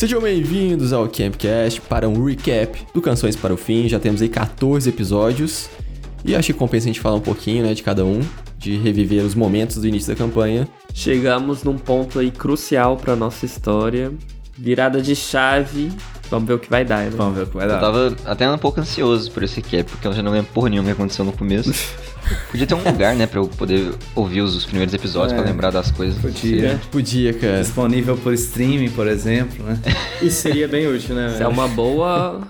Sejam bem-vindos ao Campcast para um recap do Canções para o Fim. Já temos aí 14 episódios e acho que compensa a gente falar um pouquinho, né, de cada um, de reviver os momentos do início da campanha. Chegamos num ponto aí crucial para nossa história, virada de chave. Vamos ver o que vai dar, né? Vamos ver o que vai Eu dar. tava até um pouco ansioso por esse recap, porque eu já não lembro porra nenhuma que aconteceu no começo. Podia ter um lugar, né, pra eu poder ouvir os, os primeiros episódios, É. pra lembrar das coisas. Podia. Podia, cara. Disponível por streaming, por exemplo, né? Isso seria bem útil, né? Isso é uma boa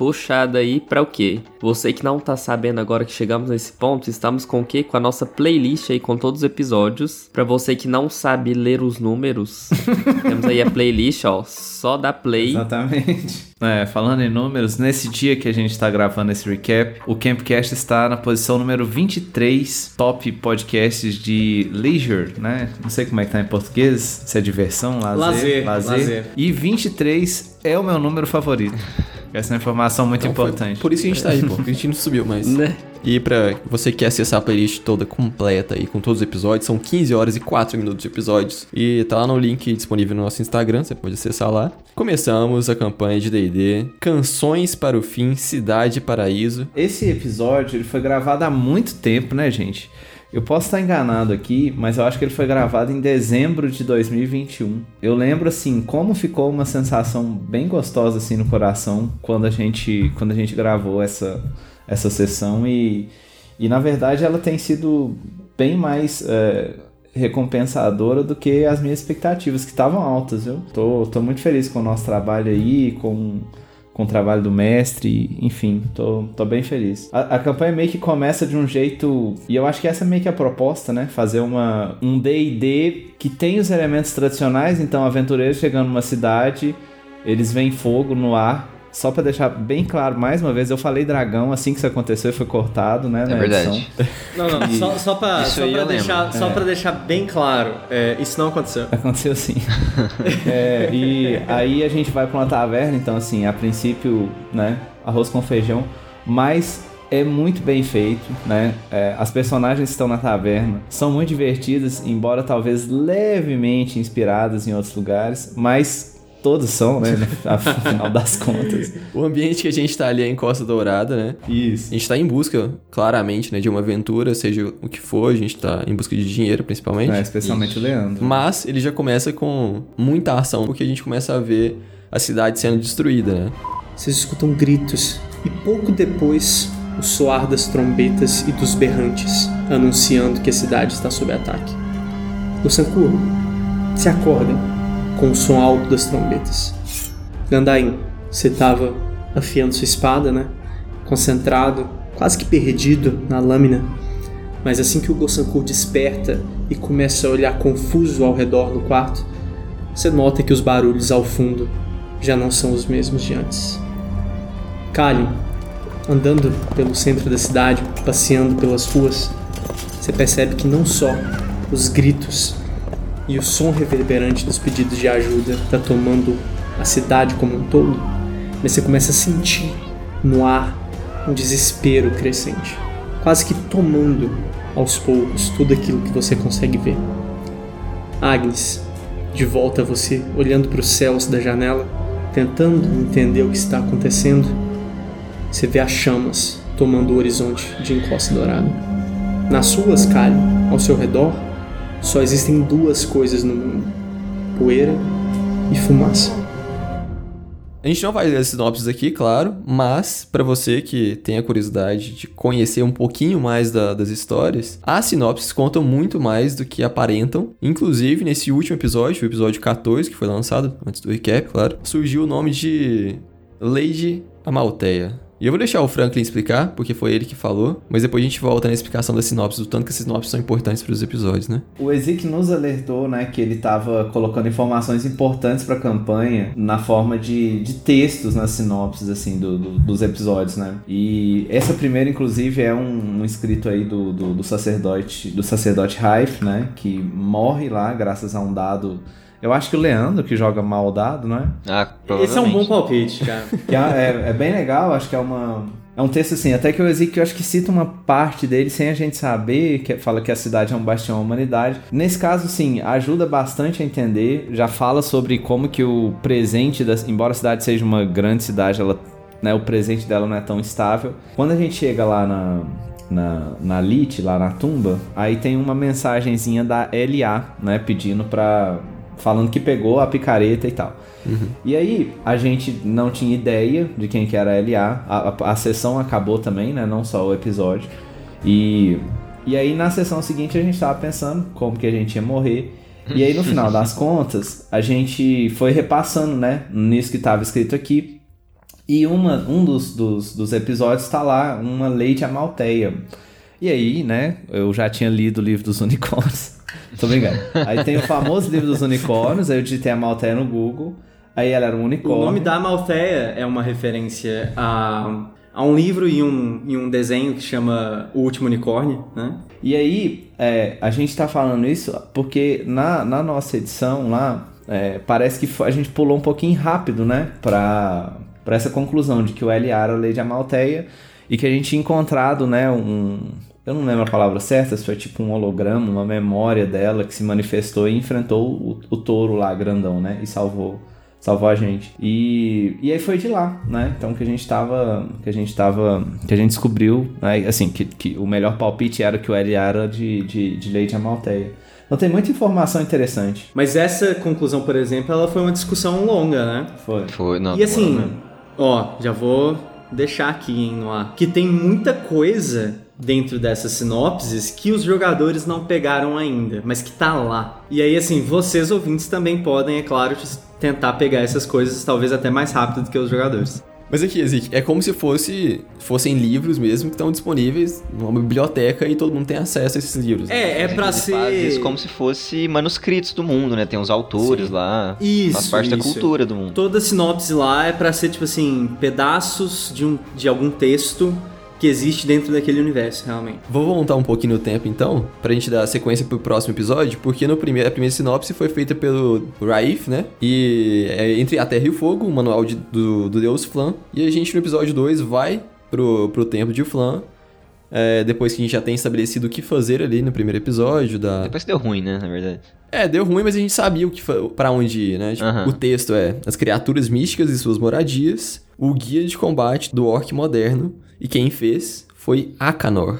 puxada aí pra o quê? Você que não tá sabendo agora que chegamos nesse ponto, estamos com o quê? Com a nossa playlist aí com todos os episódios. Pra você que não sabe ler os números, temos aí a playlist, ó, só da play. Exatamente. É, falando em números, nesse dia que a gente tá gravando esse recap, o Campcast está na posição número 23, top podcasts de leisure, né? Não sei como é que tá em português, se é diversão, lazer, Lazer, lazer. E 23 é o meu número favorito. Essa é uma informação muito Então, foi importante. Por isso que a gente tá aí, pô. A gente não subiu mais. Né? E pra você que quer acessar a playlist toda completa aí, com todos os episódios, são 15 horas e 4 minutos de episódios. E tá lá no link disponível no nosso Instagram, você pode acessar lá. Começamos a campanha de D&D, Canções para o Fim, Cidade e Paraíso. Esse episódio ele foi gravado há muito tempo, né, gente? Eu posso estar enganado aqui, mas eu acho que ele foi gravado em dezembro de 2021. Eu lembro assim como ficou uma sensação bem gostosa assim no coração quando a gente quando a gente gravou essa essa sessão e e na verdade ela tem sido bem mais é, recompensadora do que as minhas expectativas que estavam altas, viu? Tô, tô muito feliz com o nosso trabalho aí, com com o trabalho do mestre, enfim, tô, tô bem feliz. A, a campanha meio que começa de um jeito, e eu acho que essa é meio que a proposta, né? Fazer uma, um D&D que tem os elementos tradicionais, então aventureiros chegando numa cidade, eles veem fogo no ar, só pra deixar bem claro, mais uma vez, eu falei dragão, assim que isso aconteceu, foi cortado, né, na É verdade. edição. Não, não, só, só lembro. deixar, só É. pra deixar bem claro, é, isso não aconteceu. Aconteceu sim. É, e aí a gente vai pra uma taverna, então assim, a princípio, né, arroz com feijão, mas é muito bem feito, né? É, as personagens que estão na taverna são muito divertidas, embora talvez levemente inspiradas em outros lugares, mas todos são, né? No final das contas. O ambiente que a gente tá ali é em Costa Dourada, né? Isso. A gente tá em busca, claramente, né, de uma aventura, seja o que for, a gente tá em busca de dinheiro, principalmente. É, especialmente o Leandro. Mas ele já começa com muita ação, porque a gente começa a ver a cidade sendo destruída, né? Vocês escutam gritos e pouco depois o soar das trombetas e dos berrantes, anunciando que a cidade está sob ataque. O Sankuro se acorda com o som alto das trombetas. Gandain, você estava afiando sua espada, né? Concentrado, quase que perdido na lâmina. Mas assim que o Gosankur desperta e começa a olhar confuso ao redor do quarto, você nota que os barulhos ao fundo já não são os mesmos de antes. Kali, andando pelo centro da cidade, passeando pelas ruas, você percebe que não só os gritos e o som reverberante dos pedidos de ajuda está tomando a cidade como um todo, mas você começa a sentir no ar um desespero crescente, quase que tomando aos poucos tudo aquilo que você consegue ver. Agnes, de volta a você, olhando para os céus da janela, tentando entender o que está acontecendo, você vê as chamas tomando o horizonte de Encosta Dourada. Nas suas, Kali, ao seu redor, só existem duas coisas no mundo: poeira e fumaça. A gente não vai ler as sinopses aqui, claro, mas pra você que tem a curiosidade de conhecer um pouquinho mais da- das histórias, as sinopses contam muito mais do que aparentam. Inclusive, nesse último episódio, o episódio 14, que foi lançado antes do recap, claro, surgiu o nome de Lady Amalteia. E eu vou deixar o Franklin explicar, porque foi ele que falou, mas depois a gente volta na explicação das sinopses, do tanto que essas sinopses são importantes para os episódios, né? O Ezik nos alertou, né, que ele estava colocando informações importantes para a campanha na forma de, de textos nas sinopses, assim, do, do- dos episódios, né? E essa primeira, inclusive, é um, um escrito aí do, do, do sacerdote, do sacerdote Raif, né, que morre lá graças a um dado Eu acho que o Leandro, que joga mal dado, não é? Ah, Esse é um bom palpite, cara. Que é, é, é bem legal, acho que é uma. É um texto assim, até que o Ezequiel acho que cita uma parte dele sem a gente saber, que fala que a cidade é um bastião da humanidade. Nesse caso, sim, ajuda bastante a entender. Já fala sobre como que o presente, da, embora a cidade seja uma grande cidade, ela, né, o presente dela não é tão estável. Quando a gente chega lá na, na, na Lit, lá na tumba, aí tem uma mensagenzinha da LA, né, pedindo pra. Falando que pegou a picareta e tal. E aí, a gente não tinha ideia de quem que era a LA. A, a, a sessão acabou também, né? Não só o episódio. E, e aí, na sessão seguinte, a gente tava pensando como que a gente ia morrer. E aí, no final das contas, a gente foi repassando, né? Nisso que tava escrito aqui. E uma, um dos, dos, dos episódios tá lá, uma leite amalteia. E aí, né? Eu já tinha lido o livro dos unicórnios. Tô brincando. Aí tem o famoso livro dos unicórnios, aí eu digitei a Malteia no Google. Aí ela era um O unicórnio. nome da Malteia é uma referência a, a um livro e um, e um desenho que chama O Último Unicórnio, né? E aí, é, a gente tá falando isso porque na, na nossa edição lá, é, parece que a gente pulou um pouquinho rápido, né? Pra, pra essa conclusão de que o LA era a lei de Amalteia e que a gente tinha encontrado, né? Um. Eu não lembro a palavra certa, se foi tipo um holograma, uma memória dela que se manifestou e enfrentou o, o touro lá grandão, né? E salvou. Salvou a gente. E, e aí foi de lá, né? Então que a gente tava. Que a gente tava. Que a gente descobriu, né? Assim, que, que o melhor palpite era que o L era de, de, de leite amalteia. Então tem muita informação interessante. Mas essa conclusão, por exemplo, ela foi uma discussão longa, né? Foi. Foi, não, E assim, mesmo. ó, já vou deixar aqui hein, no ar. Que tem muita coisa dentro dessas sinopses que os jogadores não pegaram ainda, mas que tá lá. E aí, assim, vocês ouvintes também podem, é claro, tentar pegar essas coisas talvez até mais rápido do que os jogadores. Mas aqui, Ezik, é como se fosse, fossem livros mesmo que estão disponíveis numa biblioteca e todo mundo tem acesso a esses livros. É, é pra Eles fazem isso ser. como se fosse manuscritos do mundo, né? Tem os autores lá. Isso, Faz parte da isso. cultura do mundo. Toda sinopse lá é pra ser, tipo assim, pedaços de, um, de algum texto que existe dentro daquele universo, realmente. Vou voltar um pouquinho no tempo então, pra gente dar sequência pro próximo episódio, porque no primeiro, a primeira sinopse foi feita pelo Raif, né? E é Entre a Terra e o Fogo, o manual de- do, do deus Flan. E a gente no episódio 2 vai pro, pro templo de Flan, é, depois que a gente já tem estabelecido o que fazer ali no primeiro episódio da... Depois que deu ruim, né? Na verdade. É, deu ruim, mas a gente sabia o que pra onde ir, né? Tipo, Aham. O texto é as criaturas místicas e suas moradias, o guia de combate do orc moderno, e quem fez foi Akanor,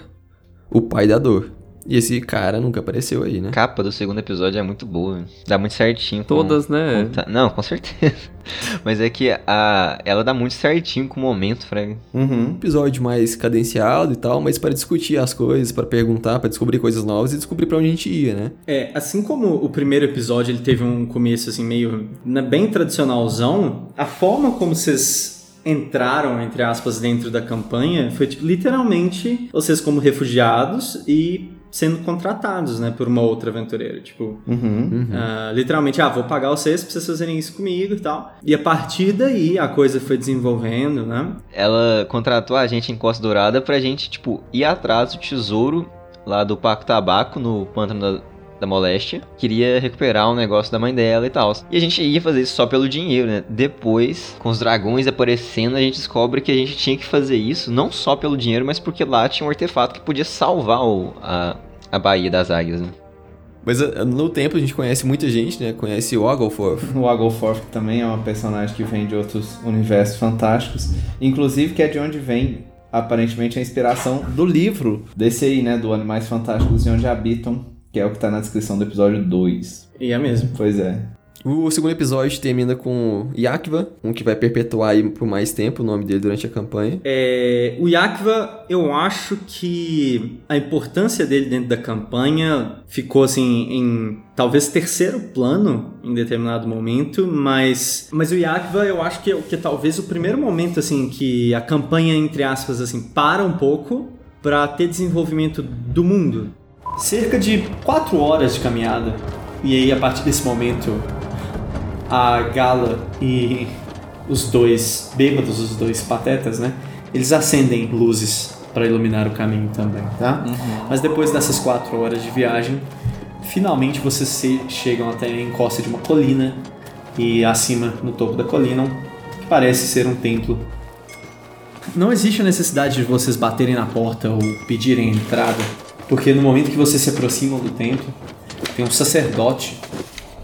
o pai da dor. E esse cara nunca apareceu aí, né? A capa do segundo episódio é muito boa. Dá muito certinho. com- Todas, né? com Não, com certeza. Mas é que a... ela dá muito certinho com o momento, Frega. Um Uhum. episódio mais cadenciado e tal, mas para discutir as coisas, para perguntar, para descobrir coisas novas e descobrir pra onde a gente ia, né? É, assim como o primeiro episódio ele teve um começo assim meio né, bem tradicionalzão, a forma como vocês entraram entre aspas dentro da campanha foi tipo, literalmente vocês como refugiados e sendo contratados, né, por uma outra aventureira, tipo, Uhum. ah, literalmente, ah, vou pagar vocês pra vocês fazerem isso comigo e tal. E a partir daí a coisa foi desenvolvendo, né? Ela contratou a gente em Costa Dourada pra gente, tipo, ir atrás do tesouro lá do Paco Tabaco, no pântano da, da Moléstia. Queria recuperar um negócio da mãe dela e tal. E a gente ia fazer isso só pelo dinheiro, né? Depois, com os dragões aparecendo, a gente descobre que a gente tinha que fazer isso não só pelo dinheiro, mas porque lá tinha um artefato que podia salvar o, a, a Baía das Águias, né? Mas ah, no tempo a gente conhece muita gente, né? Conhece o Oglethorpe. O que também é uma personagem que vem de outros universos fantásticos. Inclusive que é de onde vem, aparentemente, a inspiração do livro desse aí, né? Do Animais Fantásticos e Onde Habitam, que é o que tá na descrição do episódio 2. E é mesmo. Pois é. O segundo episódio termina com Yakva, um que vai perpetuar aí por mais tempo o nome dele durante a campanha. É, o Yakva, eu acho que a importância dele dentro da campanha ficou assim em talvez terceiro plano em determinado momento, mas mas o Yakva eu acho que é, o- que talvez o primeiro momento assim que a campanha entre aspas assim para um pouco para ter desenvolvimento do mundo. Cerca de quatro horas de caminhada e aí a partir desse momento a Gala e os dois bêbados, os dois patetas, né? Eles acendem luzes para iluminar o caminho também, tá? Mas depois dessas quatro horas de viagem, Finalmente vocês se- chegam até a encosta de uma colina e acima, no topo da colina, que parece ser um templo. Não existe a necessidade de vocês baterem na porta ou pedirem entrada, porque no momento que vocês se aproximam do templo, tem um sacerdote.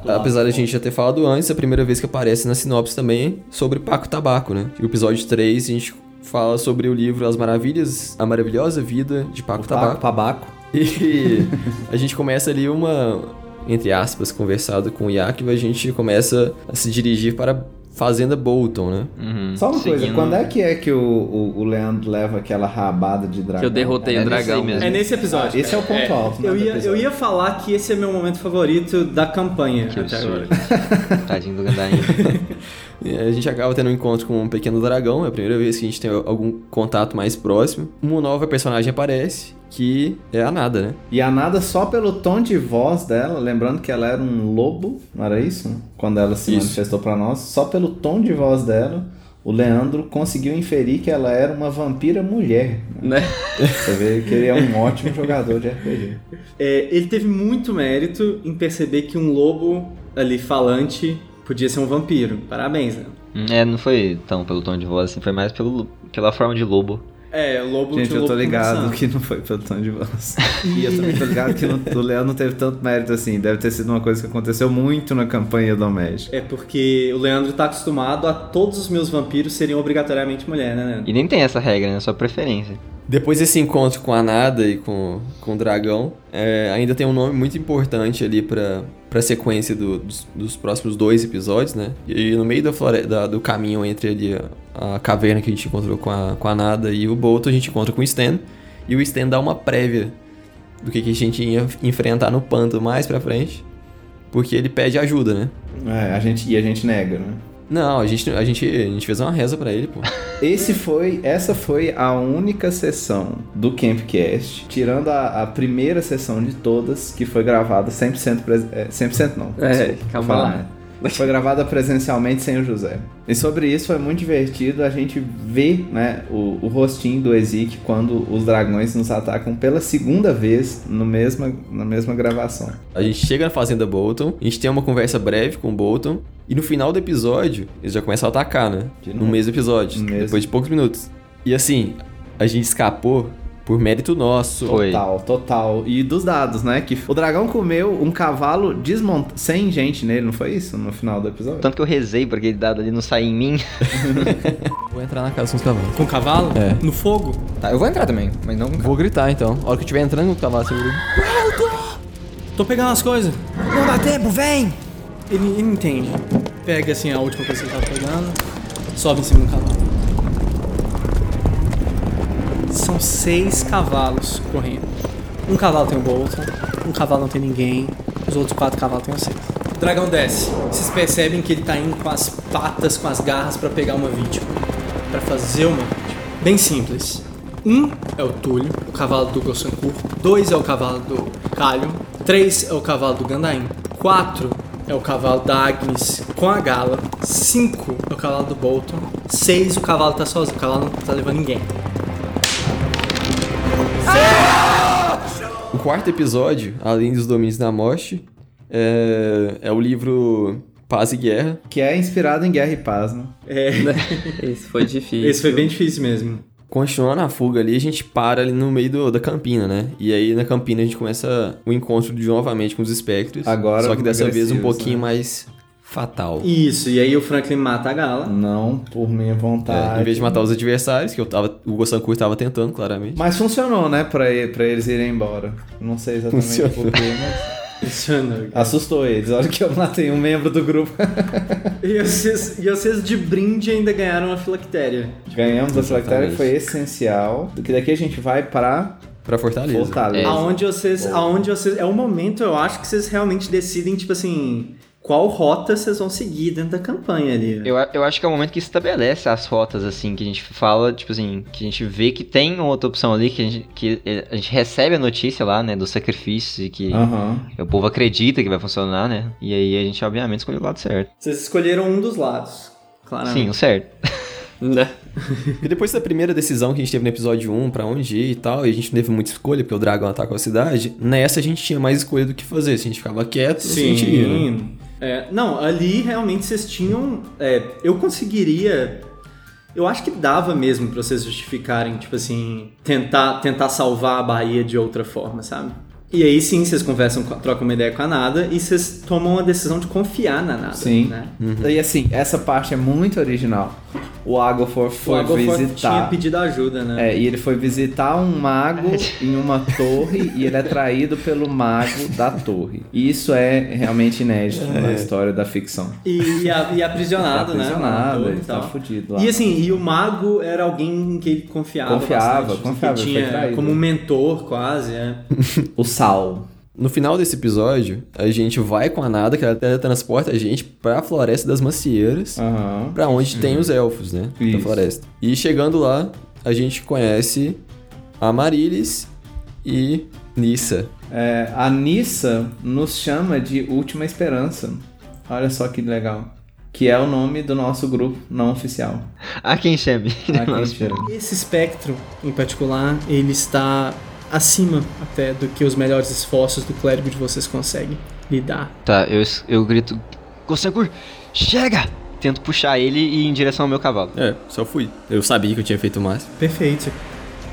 Apesar da gente já ter falado antes, a primeira vez que aparece na sinopse também é sobre Paco Tabaco, né? No episódio 3 a gente fala sobre o livro As Maravilhas, A Maravilhosa Vida de Paco Tabaco. Pabaco. E a gente começa ali uma, entre aspas, conversado com o Yakiva, a gente começa a se dirigir para Fazenda Bolton, né? Uhum, Só uma coisa, seguindo- quando é que é que o, o, o Leandro leva aquela rabada de dragão? Que eu derrotei É o dragão. mesmo. É nesse episódio. Ah, esse é o ponto alto, né, Eu ia, eu ia falar que esse é meu momento favorito da campanha Que até absurdo. agora. Tadinho do Gandarim. E a gente acaba tendo um encontro com um pequeno dragão, é a primeira vez que a gente tem algum contato mais próximo. Uma nova personagem aparece, que é a Nada, né? E a Nada só pelo tom de voz dela, lembrando que ela era um lobo, não era isso? Quando ela se Isso. manifestou pra nós, só pelo tom de voz dela, o Leandro conseguiu inferir que ela era uma vampira mulher. Né? Você vê que ele é um ótimo jogador de RPG. É, ele teve muito mérito em perceber que um lobo ali falante podia ser um vampiro. Parabéns, né? Hum, é, não foi tão pelo tom de voz, assim, foi mais pelo, pela forma de lobo. É, o lobo Gente, eu tô lobo ligado conversando. que não foi pelo tom de voz. E eu também tô ligado que não- o Leandro não teve tanto mérito assim. Deve ter sido uma coisa que aconteceu muito na campanha do Magic. É porque o Leandro tá acostumado a todos os meus vampiros serem obrigatoriamente mulher, né, Leandro? E nem tem essa regra, né? Só preferência. Depois desse encontro com a Nada e com, com o dragão, é, ainda tem um nome muito importante ali pra, pra sequência do- dos, dos próximos dois episódios, né? E no meio da flore- da- do caminho entre ali a, a caverna que a gente encontrou com a, com a Nada e o Bolton, a gente encontra com o Stan. E o Stan dá uma prévia do que, que a gente ia enfrentar no panto mais pra frente. Porque ele pede ajuda, né? É, a gente, e a gente nega, né? Não, a gente, a gente, a gente fez uma reza pra ele, pô. Esse foi, essa foi a única sessão do Campcast, tirando a, a primeira sessão de todas, que foi gravada 100%, pres, é, 100% não. É, calma lá. né? Foi gravada presencialmente sem o José. E sobre isso foi muito divertido a gente ver né, o, o rostinho do Ezik quando os dragões nos atacam pela segunda vez no mesma, na mesma gravação. A gente chega na fazenda Bolton, a gente tem uma conversa breve com o Bolton, e no final do episódio, eles já começam a atacar, né? No mesmo episódio, No mesmo. depois de poucos minutos. E assim, a gente escapou por mérito nosso. Foi. Total, total. E dos dados, né? Que o dragão comeu um cavalo desmontado, sem gente nele, não foi isso? No final do episódio? Tanto que eu rezei pra aquele dado ali não sair em mim. Vou entrar na casa com os cavalos. Com o cavalo? É. No fogo? Tá, eu vou entrar também, mas não com Vou gritar então. A hora que eu estiver entrando no cavalo, você grita. Tô pegando as coisas. Não dá tempo, vem! Ele, ele entende. Pega assim a última coisa que ele tava pegando, sobe em cima do cavalo. São seis cavalos correndo. Um cavalo tem o Bolton, um cavalo não tem ninguém, os outros quatro cavalos tem vocês. O dragão desce. Vocês percebem que ele tá indo com as patas, com as garras pra pegar uma vítima. Pra fazer uma vítima. Bem simples. Um é o Túlio, o cavalo do Gossankur. Dois é o cavalo do Calho. Três é o cavalo do Gandaim. Quatro é o cavalo da Agnes com a Gala. Cinco é o cavalo do Bolton. Seis o cavalo tá sozinho. O cavalo não tá levando ninguém. O quarto episódio, além dos domínios da morte, é, é o livro Paz e Guerra. Que é inspirado em Guerra e Paz, né? É, Esse foi difícil. esse foi bem difícil mesmo. Continuando a fuga ali, a gente para ali no meio do- da campina, né? E aí na campina a gente começa o encontro de novamente com os espectros. Agora Só que dessa vez um pouquinho né? mais fatal. Isso, e aí o Franklin mata a Gala. Não por minha vontade. É, em vez de matar os adversários, que eu tava, o Gossankur tava tentando, claramente. Mas funcionou, né? Pra, pra eles irem embora. Não sei exatamente Funcionou. porquê, mas Funciona. assustou eles. A hora que eu matei um membro do grupo. E vocês, e vocês de brinde ainda ganharam a filactéria. Ganhamos a Filactéria, foi essencial. Que daqui a gente vai pra Pra Fortaleza. Fortaleza. Aonde vocês. Aonde vocês. É o momento, eu acho, que vocês realmente decidem, tipo assim. Qual rota vocês vão seguir dentro da campanha ali. Eu, a- eu acho que é o momento que estabelece as rotas, assim, que a gente fala, tipo assim, que a gente vê que tem outra opção ali, que a gente, que eh, a gente recebe a notícia lá, né, do sacrifício, e que Aham. o povo acredita que vai funcionar, né? E aí a gente, obviamente, escolheu o lado certo. Vocês escolheram um dos lados. Claramente. Sim, o certo. Né? E depois da primeira decisão que a gente teve no episódio 1, pra onde ir e tal, e a gente não teve muita escolha, porque o dragão atacou a cidade, nessa a gente tinha mais escolha do que fazer. Se a gente ficava quieto, se a gente ia. né? É, não, ali realmente vocês tinham. é, eu conseguiria. Eu acho que dava mesmo pra vocês justificarem, tipo assim, tentar, tentar salvar a Bahia de outra forma, sabe? E aí sim, vocês conversam, trocam uma ideia com a Nada e vocês tomam a decisão de confiar na Nada. Sim. Né? E assim, essa parte é muito original. O Agofor O foi tinha visitar. pedido ajuda, né? É, e ele foi visitar um mago em uma torre e ele é traído pelo mago da torre. E isso é realmente inédito na história da ficção. E, e, a- e aprisionado, Tá né? aprisionado, Na torre ele e tá fudido lá. E assim, e o mago era alguém em que ele confiava. Confiava, bastante, confiava, Que ele tinha como um mentor, quase, é. O Sal. No final desse episódio, a gente vai com a nada, que ela teletransporta a gente pra Floresta das Macieiras, Aham. pra onde tem os elfos, né? Da Isso. floresta. E chegando lá, a gente conhece a Marilis e Nissa. É, a Nissa nos chama de Última Esperança. Olha só que legal. Que é o nome do nosso grupo não oficial. A quem chame. A quem chama. Esse espectro, em particular, ele está acima até do que os melhores esforços do clérigo de vocês conseguem lidar. Tá, eu, eu grito. Gossangur, chega! Tento puxar ele e ir em direção ao meu cavalo. É, só fui. Eu sabia que eu tinha feito o máximo. Perfeito.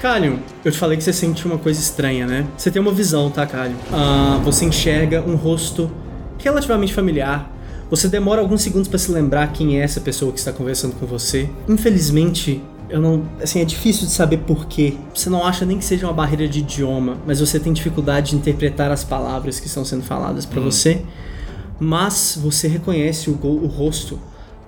Calion, eu te falei que você sente uma coisa estranha, né? Você tem uma visão, tá, Calion? Ah, você enxerga um rosto relativamente familiar. Você demora alguns segundos pra se lembrar quem é essa pessoa que está conversando com você. Infelizmente, eu não. Assim, é difícil de saber porquê. Você não acha nem que seja uma barreira de idioma, mas você tem dificuldade de interpretar as palavras que estão sendo faladas pra você. Mas você reconhece o, o rosto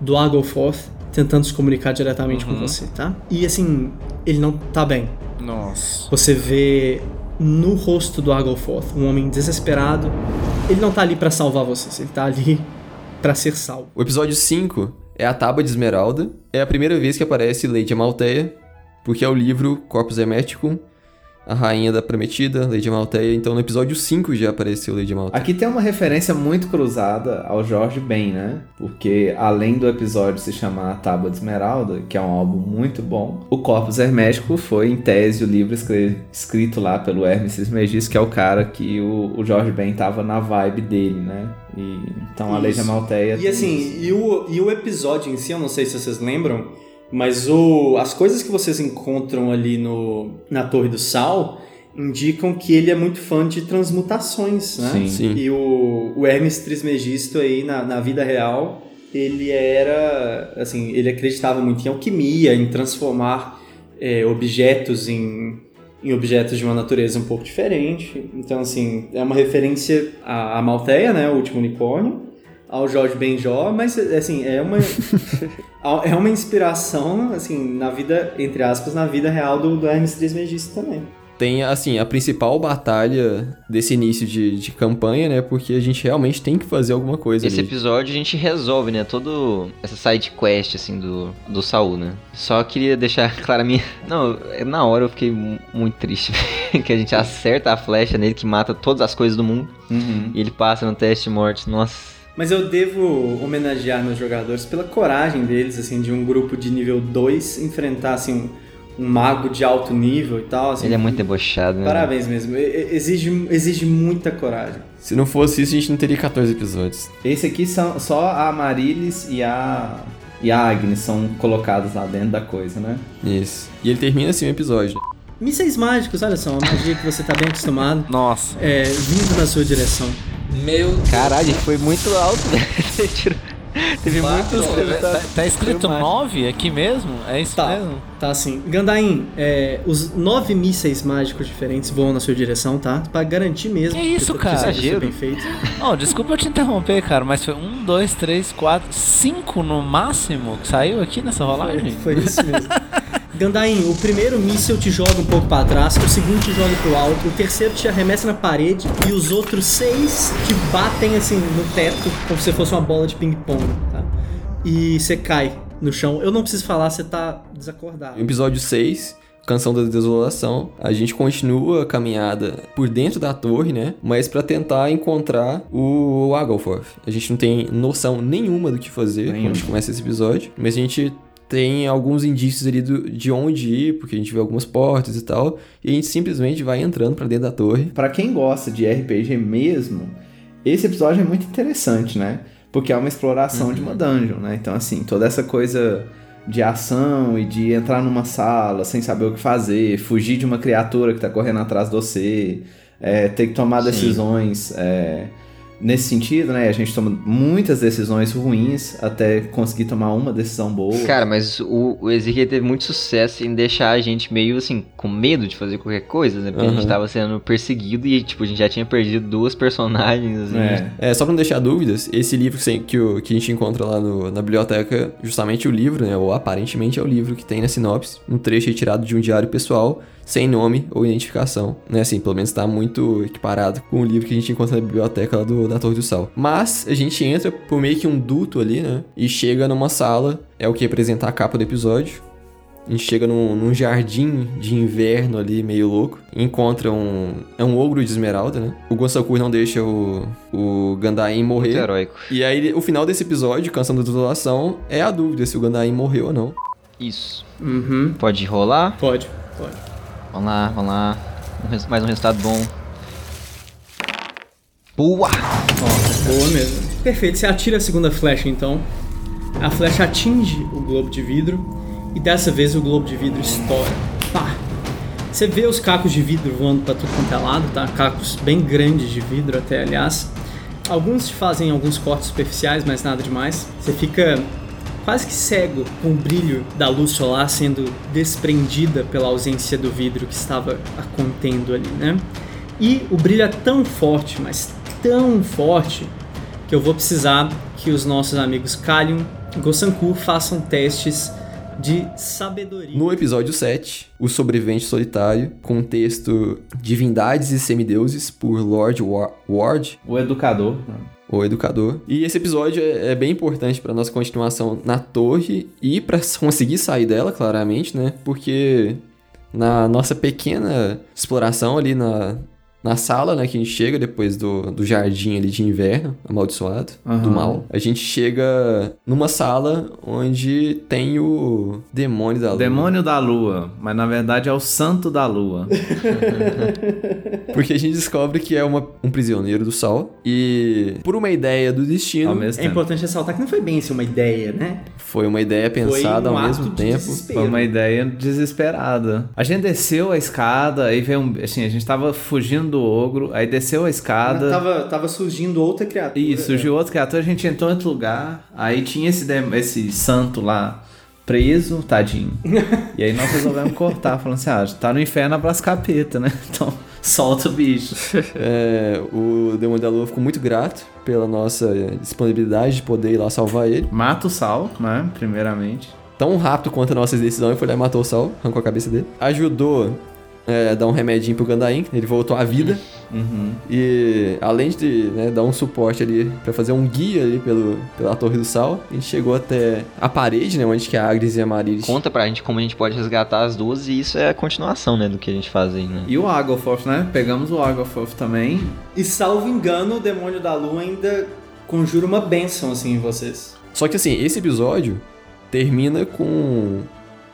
do Agoforth tentando se comunicar diretamente com você, tá? E assim, ele não tá bem. Nossa. Você vê no rosto do Agoforth um homem desesperado. Ele não tá ali pra salvar vocês, ele tá ali pra ser salvo. O episódio 5 é a Tábua de Esmeralda. É a primeira vez que aparece Lady Amalteia, porque é o livro Corpus Hermeticum, a Rainha da Prometida, Lady Amalteia. Então no episódio 5 já apareceu Lady Amalteia. Aqui tem uma referência muito cruzada ao Jorge Ben, né? Porque além do episódio se chamar A Tábua de Esmeralda, que é um álbum muito bom, o Corpus Hermético foi, em tese, o livro escrito lá pelo Hermes Trismegisto, que é o cara que o, o Jorge Ben tava na vibe dele, né? E, então a Lady Isso. Amalteia... E assim, e o, e o episódio em si, eu não sei se vocês lembram, mas o, as coisas que vocês encontram ali no, na Torre do Sal indicam que ele é muito fã de transmutações, né? Sim. Sim. E o, o Hermes Trismegisto aí na, na vida real, ele era, assim, ele acreditava muito em alquimia, em transformar é, objetos em, em objetos de uma natureza um pouco diferente. Então, assim, é uma referência à, à Malteia, né, o último unicórnio, ao Jorge Benjó, mas, assim, é uma, é uma inspiração, assim, na vida, entre aspas, na vida real do, do Hermes Trismegisto também. Tem, assim, a principal batalha desse início de, de campanha, né? Porque a gente realmente tem que fazer alguma coisa Esse ali. episódio a gente resolve, né? Todo essa side quest, assim, do, do Saul, né? Só queria deixar clara a minha. Não, na hora eu fiquei mu- muito triste. que a gente acerta a flecha nele que mata todas as coisas do mundo. Uhum. E ele passa no teste de morte. Nossa. Mas eu devo homenagear meus jogadores pela coragem deles, assim, de um grupo de nível 2 enfrentar, assim, um, um mago de alto nível e tal. Assim, Ele é muito debochado, né? Parabéns mesmo. Exige, exige muita coragem. Se não fosse isso, a gente não teria 14 episódios. Esse aqui são só a Marilis e a e a Agnes são colocados lá dentro da coisa, né? Isso. E ele termina assim o episódio. Mísseis mágicos, olha só, uma magia que você tá bem acostumado, Nossa. é, vindo na sua direção. Meu Caralho, foi muito alto, né? Teve muitos. Tá, tá escrito 9 aqui mesmo? É isso Tá, mesmo? tá assim. Gandain, é, os nove mísseis mágicos diferentes voam na sua direção, tá? Pra garantir mesmo. Que isso, cara? Exagero. bem feito. Não, desculpa eu te interromper, cara, mas foi um, dois, três, quatro, cinco no máximo que saiu aqui nessa rolagem? Foi isso mesmo. Gandain, o primeiro míssil te joga um pouco pra trás, o segundo te joga pro alto, o terceiro te arremessa na parede e os outros seis te batem assim no teto, como se fosse uma bola de ping-pong, tá? E você cai no chão. Eu não preciso falar, você tá desacordado. No episódio 6, Canção da Desolação, a gente continua a caminhada por dentro da torre, né? Mas pra tentar encontrar o Agalforth. A gente não tem noção nenhuma do que fazer quando a gente começa esse episódio, mas a gente tem alguns indícios ali do, de onde ir, porque a gente vê algumas portas e tal, e a gente simplesmente vai entrando pra dentro da torre. Pra quem gosta de RPG mesmo, esse episódio é muito interessante, né? Porque é uma exploração de uma dungeon, né? Então, assim, toda essa coisa de ação e de entrar numa sala sem saber o que fazer, fugir de uma criatura que tá correndo atrás de você, é, ter que tomar Sim. decisões é, nesse sentido, né? A gente toma muitas decisões ruins até conseguir tomar uma decisão boa. Cara, mas o, o Ezequiel teve muito sucesso em deixar a gente meio assim, com medo de fazer qualquer coisa, né? Porque a gente tava sendo perseguido e, tipo, a gente já tinha perdido duas personagens, assim. É. É, só pra não deixar dúvidas, esse livro que, que, o- que a gente encontra lá no- na biblioteca, justamente o livro, né, ou aparentemente é o livro que tem na sinopse, um trecho retirado de um diário pessoal, sem nome ou identificação, né, assim, pelo menos tá muito equiparado com o livro que a gente encontra na biblioteca lá do, da Torre do Sal. Mas a gente entra por meio que um duto ali, né, e chega numa sala, é o que representa a capa do episódio, a gente chega num, num jardim de inverno ali, meio louco. e Encontra um. É um ogro de esmeralda, né? O Gonsakur não deixa o, o Gandain Muito morrer. heróico. E aí, o final desse episódio, Canção da Titulação, é a dúvida se o Gandain morreu ou não. Isso. Uhum. Pode rolar? Pode, pode. Vamos lá, vamos lá. Mais um resultado bom. Boa! Boa mesmo. Perfeito, você atira a segunda flecha então. A flecha atinge o globo de vidro e dessa vez o globo de vidro estoura. Pá! Você vê os cacos de vidro voando pra tudo quanto é lado, tá? Cacos bem grandes de vidro até, aliás. Alguns te fazem alguns cortes superficiais, mas nada demais. Você fica quase que cego com o brilho da luz solar sendo desprendida pela ausência do vidro que estava a contendo ali, né? E o brilho é tão forte, mas tão forte, que eu vou precisar que os nossos amigos Kalium e Gosankur façam testes de sabedoria. No episódio 7, O Sobrevivente Solitário, com o texto Divindades e Semideuses, por Lord Wa- Ward, O educador. né? O educador. E esse episódio é, é bem importante para nossa continuação na torre e para conseguir sair dela, claramente, né? Porque na nossa pequena exploração ali na, na sala, né, que a gente chega depois do, do jardim ali de inverno, amaldiçoado, do Aham. mal, a gente chega numa sala onde tem o demônio da lua. demônio da lua, mas na verdade é o santo da lua. Porque a gente descobre que é uma, um prisioneiro do sol e por uma ideia do destino, Ao mesmo É tempo. importante ressaltar que não foi bem assim uma ideia, né? foi uma ideia pensada um ao mesmo de tempo. desespero. Foi uma ideia desesperada. A gente desceu a escada, aí veio um. Assim, a gente tava fugindo do ogro, aí desceu a escada. Tava, tava surgindo outra criatura. E surgiu outro criatura, a gente entrou em outro lugar, aí tinha esse, esse santo lá preso, tadinho. e aí nós resolvemos cortar, falando assim, ah, tá no inferno abraço capeta, né? Então solta o bicho. É, o demônio da lua ficou muito grato pela nossa disponibilidade de poder ir lá salvar ele. Mata o sal, né? Primeiramente. Tão rápido quanto a nossa decisão, ele foi lá e matou o Sal, arrancou a cabeça dele. Ajudou é, dar um remedinho pro Gandain, ele voltou à vida. Uhum. E além de né, dar um suporte ali pra fazer um guia ali pelo, pela Torre do Sal, a gente chegou até a parede, né? Onde que a Agnes e a Mariris. Conta pra gente como a gente pode resgatar as duas e isso é a continuação, né, do que a gente faz aí, né? E o Agofoth, né? Pegamos o Agofoth também. E salvo engano, o demônio da lua ainda conjura uma bênção assim em vocês. Só que assim, esse episódio termina com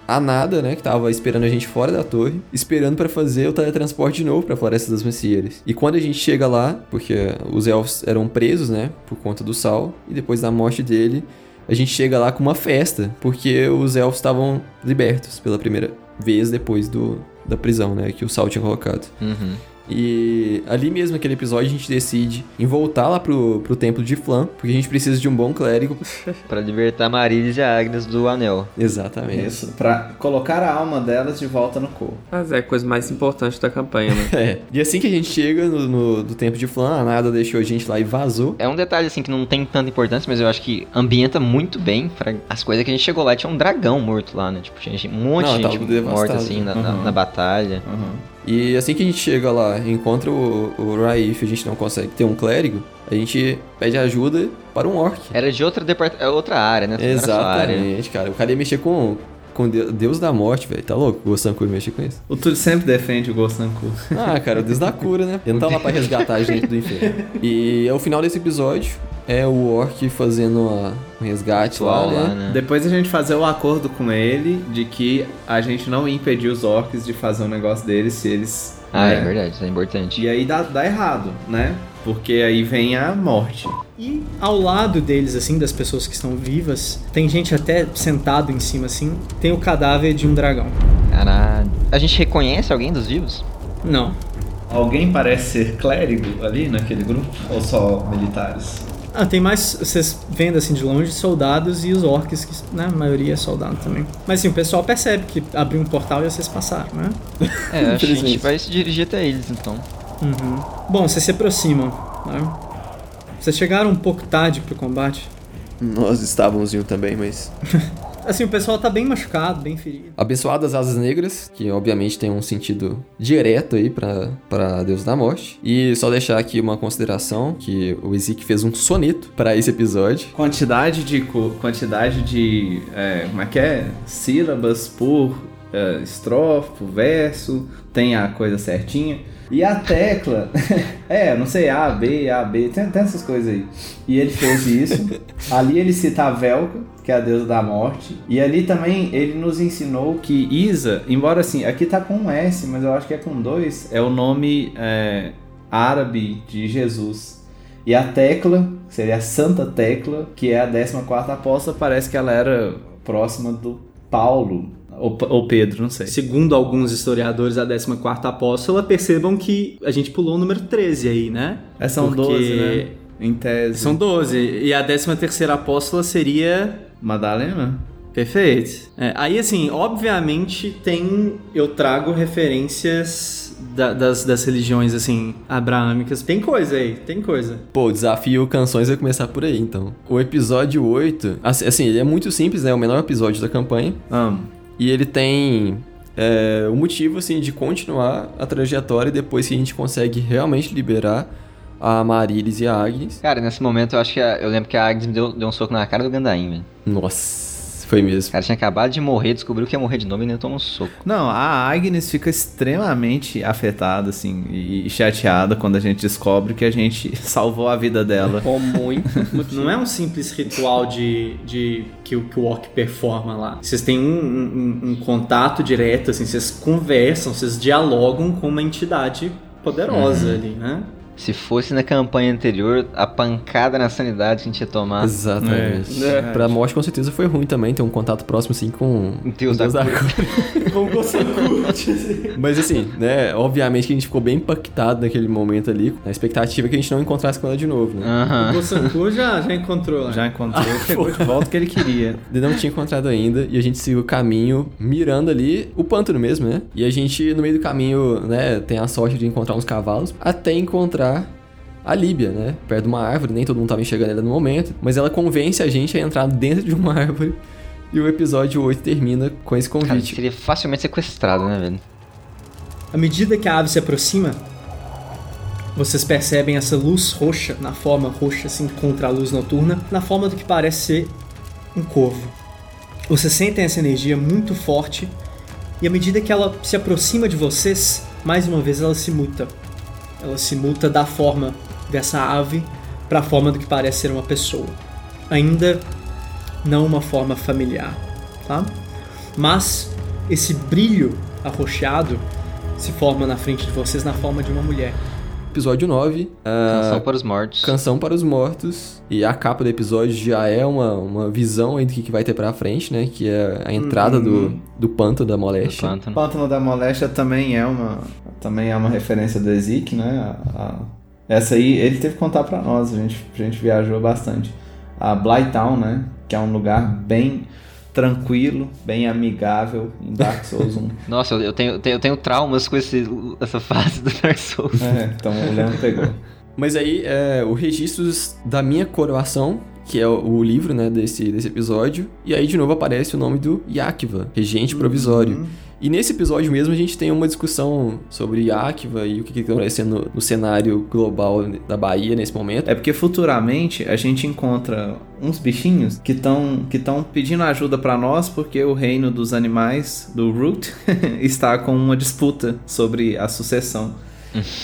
a nada, né, que tava esperando a gente fora da torre, esperando pra fazer o teletransporte de novo pra Floresta das Mancieres. E quando a gente chega lá, porque os elfos eram presos, né, por conta do Sal, e depois da morte dele, a gente chega lá com uma festa, porque os elfos estavam libertos pela primeira vez depois do, da prisão, né, que o Sal tinha colocado. Uhum. E ali mesmo, naquele episódio, a gente decide em voltar lá pro, pro templo de Flan, porque a gente precisa de um bom clérigo. Pra libertar Marilis e a Agnes do anel. Exatamente. Isso. Pra colocar a alma delas de volta no corpo. Mas é a coisa mais importante da campanha, né? É. E assim que a gente chega no, no- do tempo de Flan, a Nada deixou a gente lá e vazou. É um detalhe assim que não tem tanta importância, mas eu acho que ambienta muito bem pra as coisas que a gente chegou lá. Tinha um dragão morto lá, né? Tipo, tinha gente- um monte Não, de tava gente morta assim na, na- Uhum. na batalha. Uhum. E assim que a gente chega lá, encontra o, o Raif, a gente não consegue ter um clérigo, a gente pede ajuda para um orc. Era de outra, depart... é outra área, né? Sua área. Exatamente, cara. O cara ia mexer com, com Deu- Deus da morte, velho. Tá louco? O Sankur mexer com isso. O Túlio sempre defende o Gosanku. Ah, cara, o Deus da cura, né? Ele não tá lá pra resgatar a gente do inferno. E ao final desse episódio, é o Orc fazendo uma- um resgate lá, né? lá, né? Depois a gente fazer o acordo com ele de que a gente não ia impedir os orcs de fazer um negócio deles se eles. Ah, né? é verdade, isso é importante. E aí dá, dá errado, né? Porque aí vem a morte. E ao lado deles, assim, das pessoas que estão vivas, tem gente até sentado em cima, assim, tem o cadáver de um dragão. Caralho. A gente reconhece alguém dos vivos? Não. Alguém parece ser clérigo ali naquele grupo? Ou só militares? Ah, tem mais, vocês vendo assim de longe, soldados e os orcs, que né, a maioria é soldado também. Mas assim, o pessoal percebe que abriu um portal e vocês passaram, né? É, acho que a gente Infelizmente. vai se dirigir até eles, então. Uhum. Bom, vocês se aproximam, né? Vocês chegaram um pouco tarde pro combate. Nós estávamos indo também, mas. Assim, o pessoal tá bem machucado, bem ferido. Abençoadas asas negras, que obviamente tem um sentido direto aí pra, pra Deus da Morte. E só deixar aqui uma consideração que o Ezequiel fez um soneto pra esse episódio. Quantidade de. Quantidade de. É, como é que é? Sílabas por é, estrofe, por verso. Tem a coisa certinha. E a tecla. é, não sei, A, B, A, B. Tem, tem essas coisas aí. E ele fez isso. ali ele cita a Velka, que é a deusa da morte. E ali também ele nos ensinou que Isa, embora assim, aqui tá com um S, mas eu acho que é com dois, é o nome é, árabe de Jesus. E a Tecla, que seria a Santa Tecla, que é a 14 apóstola, parece que ela era próxima do Paulo, ou, ou Pedro, não sei. Segundo alguns historiadores, a 14ª apóstola, percebam que a gente pulou o número 13 aí, né? É, são Porque 12, né? Em tese. São 12. E a 13ª apóstola seria... Madalena? Perfeito. É, aí, assim, obviamente tem... Eu trago referências da- das, das religiões, assim, abraâmicas. Tem coisa aí, tem coisa. Pô, o desafio canções vai começar por aí, então. O episódio 8, assim, assim, ele é muito simples, né? É o menor episódio da campanha. Amo. E ele tem é, o motivo, assim, de continuar a trajetória depois que a gente consegue realmente liberar a Marilis e a Agnes. Cara, nesse momento eu acho que a- eu lembro que a Agnes me deu, deu um soco na cara do Gandaim, velho. Nossa, foi O mesmo. cara tinha acabado de morrer, descobriu que ia morrer de novo e ainda tomou um soco. Não, a Agnes fica extremamente afetada, assim, e chateada quando a gente descobre que a gente salvou a vida dela. Com muito Não é um simples ritual de, de que, o- que o orc performa lá. Vocês têm um, um- um contato direto, assim, vocês conversam, vocês dialogam com uma entidade poderosa ali, né? Se fosse na campanha anterior, a pancada na sanidade que a gente ia tomar. Exatamente. É. Pra morte, com certeza, foi ruim também ter um contato próximo, assim, com Deus com da cor. Mas assim, né? Obviamente que a gente ficou bem impactado naquele momento ali, na expectativa que a gente não encontrasse com ela de novo, né? O Aham. Gosanku já, já encontrou lá. Já encontrou, pegou de volta o que ele queria. Ele não tinha encontrado ainda e a gente seguiu o caminho mirando ali o pântano mesmo, né? E a gente, no meio do caminho, né, tem a sorte de encontrar uns cavalos até encontrar a Líbia, né? Perto de uma árvore, nem todo mundo tava enxergando ela no momento, mas ela convence a gente a entrar dentro de uma árvore e o episódio 8 termina com esse Cara, convite. seria facilmente sequestrado, né, velho? À medida que a ave se aproxima, vocês percebem essa luz roxa, na forma roxa, assim, contra a luz noturna, na forma do que parece ser um corvo. Vocês sentem essa energia muito forte, e à medida que ela se aproxima de vocês, mais uma vez ela se muta. Ela se muta da forma dessa ave para a forma do que parece ser uma pessoa. Ainda não uma forma familiar, tá? Mas esse brilho arroxeado se forma na frente de vocês na forma de uma mulher. Episódio 9, a Canção para os mortos. Canção para os Mortos. E a capa do episódio já é uma, uma visão aí do que que vai ter pra frente, né? Que é a entrada do, do pântano da do moléstia. pântano. Pântano da Moléstia também é uma, também é uma referência do Ezik, né? A- a- essa aí ele teve que contar pra nós, a gente, a gente viajou bastante. A Blytown, né? Que é um lugar bem tranquilo, bem amigável em Dark Souls 1. Nossa, eu tenho, eu tenho, eu tenho traumas com esse, essa fase do Dark Souls. É, então o Leandro pegou. Mas aí, é, o registros da minha coroação, que é o, o livro, né, desse, desse episódio. E aí, de novo, aparece o nome do Yakiva, regente provisório. E nesse episódio mesmo, a gente tem uma discussão sobre Yakiva e o que está acontecendo no, cenário global da Bahia nesse momento. É porque futuramente a gente encontra uns bichinhos que estão que estão pedindo ajuda pra nós porque o reino dos animais do Root está com uma disputa sobre a sucessão.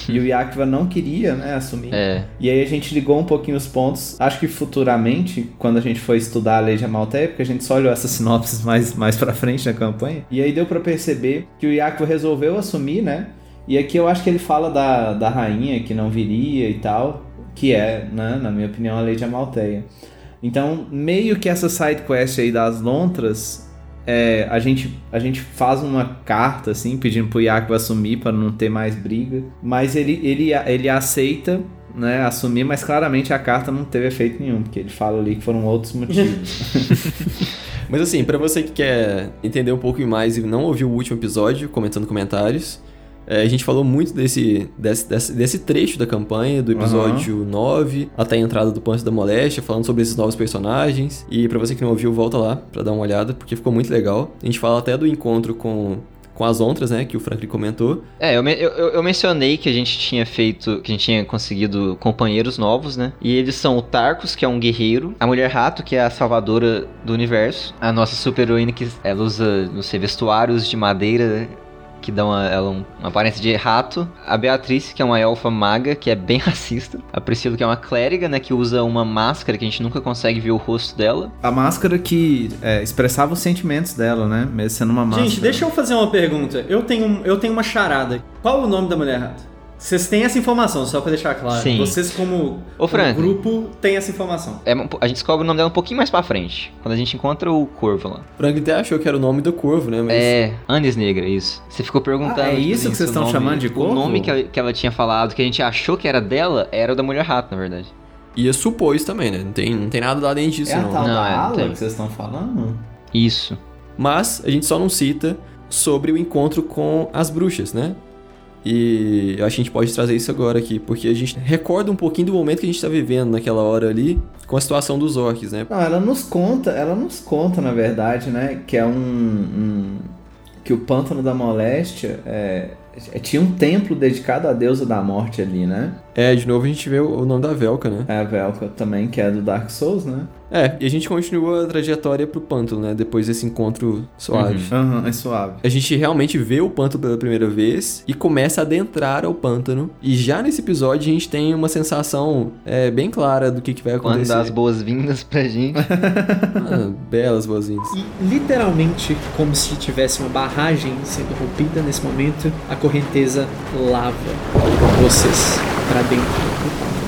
E o Yakiva não queria, né, assumir. É. E aí a gente ligou um pouquinho os pontos. Acho que futuramente, quando a gente for estudar a lei de Amalteia, porque a gente só olhou essas sinopses mais, mais pra frente na campanha, e aí deu pra perceber que o Yakiva resolveu assumir, né? E aqui eu acho que ele fala da, da rainha que não viria e tal, que é, né, na minha opinião, a lei de Amalteia. Então, meio que essa side quest aí das lontras, é, a, gente, a gente faz uma carta, assim, pedindo pro Yakuba assumir para não ter mais briga. Mas ele, ele, ele aceita né, assumir, mas claramente a carta não teve efeito nenhum, porque ele fala ali que foram outros motivos. Mas assim, pra você que quer entender um pouco mais e não ouviu o último episódio, comentando comentários, é, a gente falou muito desse, desse, desse, desse trecho da campanha, do episódio 9, até a entrada do Ponte da Moléstia, falando sobre esses novos personagens. E pra você que não ouviu, volta lá pra dar uma olhada, porque ficou muito legal. A gente fala até do encontro com, com as outras, né, que o Franklin comentou. É, eu, eu, eu- mencionei que a gente tinha feito, que a gente tinha conseguido companheiros novos, né? E eles são o Tarkus, que é um guerreiro, a Mulher Rato, que é a salvadora do universo, a nossa super heroína que ela usa, não sei, vestuários de madeira que dão a ela um- uma aparência de rato, a Beatriz, que é uma elfa maga, que é bem racista, a Priscila, que é uma clériga, né, que usa uma máscara que a gente nunca consegue ver o rosto dela. a máscara que é, expressava os sentimentos dela, né? Mesmo sendo uma máscara. Gente, deixa eu fazer uma pergunta. Eu tenho, eu tenho uma charada. Qual o nome da mulher rata? Vocês têm essa informação, só pra deixar claro. Sim. Vocês, como, como Frank. grupo, têm essa informação. É, a gente descobre o nome dela um pouquinho mais pra frente, quando a gente encontra o Corvo lá. O Franklin até achou que era o nome do Corvo, né? Mas É, Anis Negra, isso. Você ficou perguntando. Ah, é tipo isso que se vocês estão nome- chamando de corvo? O nome que ela, que ela tinha falado, que a gente achou que era dela, era o da Mulher Rato, na verdade. ia supor isso também, né? Não tem, não tem nada lá dentro disso, É a não. tal Não, da é, não ala tem. que vocês estão falando? Isso. Mas a gente só não cita sobre o encontro com as bruxas, né? E acho que a gente pode trazer isso agora aqui, porque a gente recorda um pouquinho do momento que a gente tá vivendo naquela hora ali, com a situação dos orcs, né? Não, ela nos conta, ela nos conta, na verdade, né? Que é um. um- que o pântano da moléstia é, é- tinha um templo dedicado à deusa da morte ali, né? É, de novo a gente vê o nome da Velka, né? É a Velka também, que é do Dark Souls, né? É, e a gente continua a trajetória pro pântano, né? Depois desse encontro suave. Aham, é suave. A gente realmente vê o pântano pela primeira vez e começa a adentrar ao pântano. E já nesse episódio a gente tem uma sensação é, bem clara do que, que vai Quando acontecer. dá as boas-vindas pra gente. Ah, belas boas-vindas. E literalmente, como se tivesse uma barragem sendo rompida nesse momento, a correnteza lava vocês para dentro do pântano.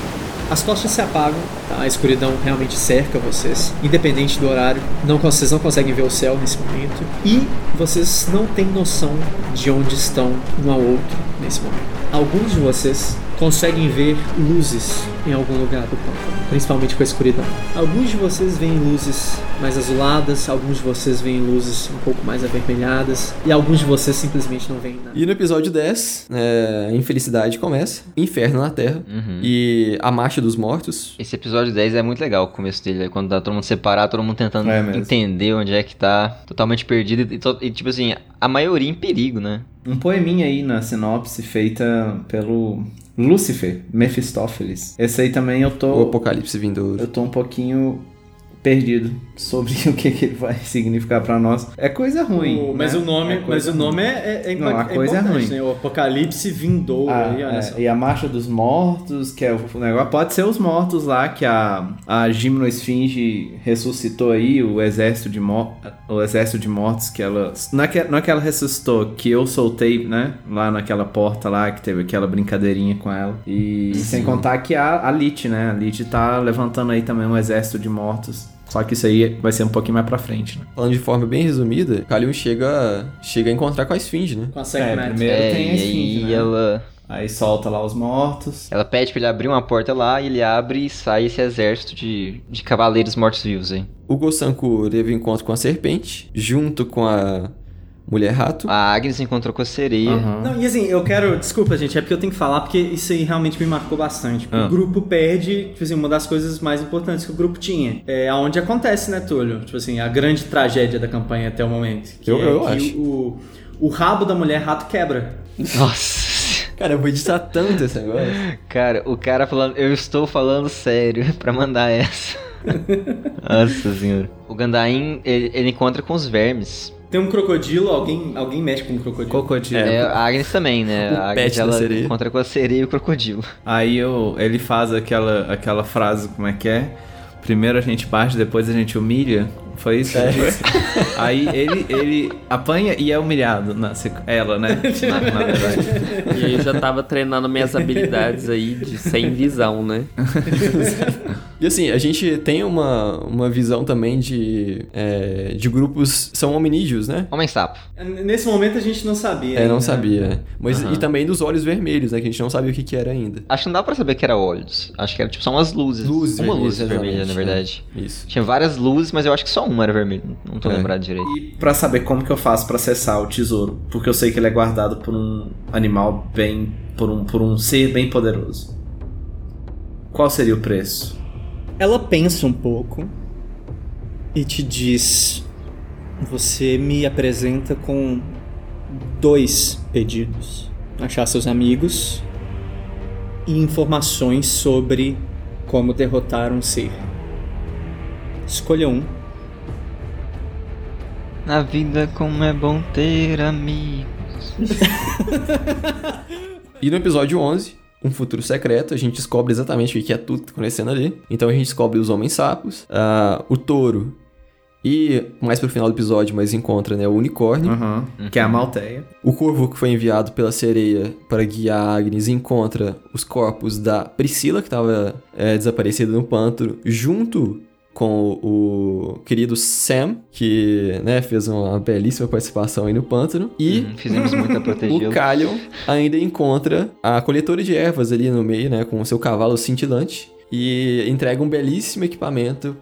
As tochas se apagam, tá? a escuridão realmente cerca vocês, independente do horário. Não, vocês não conseguem ver o céu nesse momento e vocês não têm noção de onde estão um ao outro nesse momento. Alguns de vocês conseguem ver luzes em algum lugar do pântano, principalmente com a escuridão. Alguns de vocês veem luzes mais azuladas, alguns de vocês veem luzes um pouco mais avermelhadas e alguns de vocês simplesmente não veem nada. E no episódio 10, é, a infelicidade começa, inferno na Terra e a marcha dos mortos. Esse episódio 10 é muito legal, o começo dele. é Quando tá todo mundo separado, todo mundo tentando É entender onde é que tá, totalmente perdido. E, to- e, tipo assim, a maioria em perigo, né? Um poeminha aí na sinopse feita pelo Lúcifer, Mephistófeles. Esse aí também eu O tô. apocalipse vindouro. Eu tô um pouquinho perdido sobre o que, que ele vai significar pra nós. É coisa ruim. O- mas né? o nome, É mas o nome é, é, é, Não, a é coisa é importante, ruim. né? O Apocalipse vindouro Ah, aí, é, e a Marcha dos Mortos, que é o negócio. Pode ser os mortos lá que a, a Gimnoesfinge ressuscitou aí, o exército de mor o exército de mortos que ela. Não é que, não é que ela ressuscitou, que eu soltei, né? Lá naquela porta lá, que teve aquela brincadeirinha com ela. E sem contar que a, a Lich, né? A Lich tá levantando aí também um exército de mortos. Só que isso aí vai ser um pouquinho mais pra frente, né? Falando de forma bem resumida, Kalion chega, chega a encontrar com a Esfinge, né? Com a É, primeiro é, tem a e Esfinge, aí né? ela, Aí solta lá os mortos. ela pede pra ele abrir uma porta lá, e ele abre e sai esse exército de, de cavaleiros mortos-vivos aí. O Gosanku teve um encontro com a serpente, junto com a mulher rato. A Agnes encontrou com a sereia. Aham. Não, e assim, eu quero. Desculpa, gente, é porque eu tenho que falar, porque isso aí realmente me marcou bastante. Ah. O grupo perde, tipo assim, uma das coisas mais importantes que o grupo tinha. É aonde acontece, né, Túlio? Tipo assim, a grande tragédia da campanha até o momento. Que Eu- é eu que acho. O, o rabo da mulher rato quebra. Nossa. Cara, eu vou editar tanto esse negócio. Cara, o cara falando, eu estou falando sério pra mandar essa. Nossa senhora. O Gandain, ele, ele encontra com os vermes. Tem um crocodilo, alguém, alguém mexe com um crocodilo. Crocodilo. É, a Agnes também, né? O A Agnes ela sereia. encontra com a sereia e o crocodilo. Aí eu, ele faz aquela, aquela frase, como é que é? Primeiro a gente bate, depois a gente humilha. Foi isso? disse? Aí ele, ele apanha e é humilhado. Na, ela, né? Na, na verdade. E aí eu já tava treinando minhas habilidades aí de sem visão, né? E assim, a gente tem uma, uma visão também de, é, de grupos são hominídeos, né? Homem sapo. Nesse momento a gente não sabia. É, não sabia. Mas Aham. e também dos olhos vermelhos, né? Que a gente não sabia o que, que era ainda. Acho que não dá pra saber que era olhos. Acho que era tipo só umas luzes. Luzes Uma luz vermelhas, vermelha, na verdade. Isso. Tinha várias luzes, mas eu acho que só uma era vermelha. Não tô É. lembrado direito. E pra saber como que eu faço pra acessar o tesouro, porque eu sei que ele é guardado por um animal bem, por um, por um ser bem poderoso. Qual seria o preço? Ela pensa um pouco e te diz: Você me apresenta com dois pedidos: achar seus amigos e informações sobre como derrotar um ser. Escolha um. Na vida, como é bom ter amigos. E no episódio 11, Um Futuro Secreto, a gente descobre exatamente o que é tudo que tá acontecendo ali. Então a gente descobre os Homens Sapos, ah, o Touro e, mais pro final do episódio, mas encontra né, o Unicórnio. Uhum. Que é a Malteia. O corvo que foi enviado pela sereia para guiar a Agnes encontra os corpos da Priscila, que estava desaparecida no pântano, junto com o, o querido Sam, que né, fez uma belíssima participação aí no pântano. E Hum, Fizemos protegê-lo. o Calion ainda encontra a coletora de ervas ali no meio, né, com o seu cavalo cintilante. E entrega um belíssimo equipamento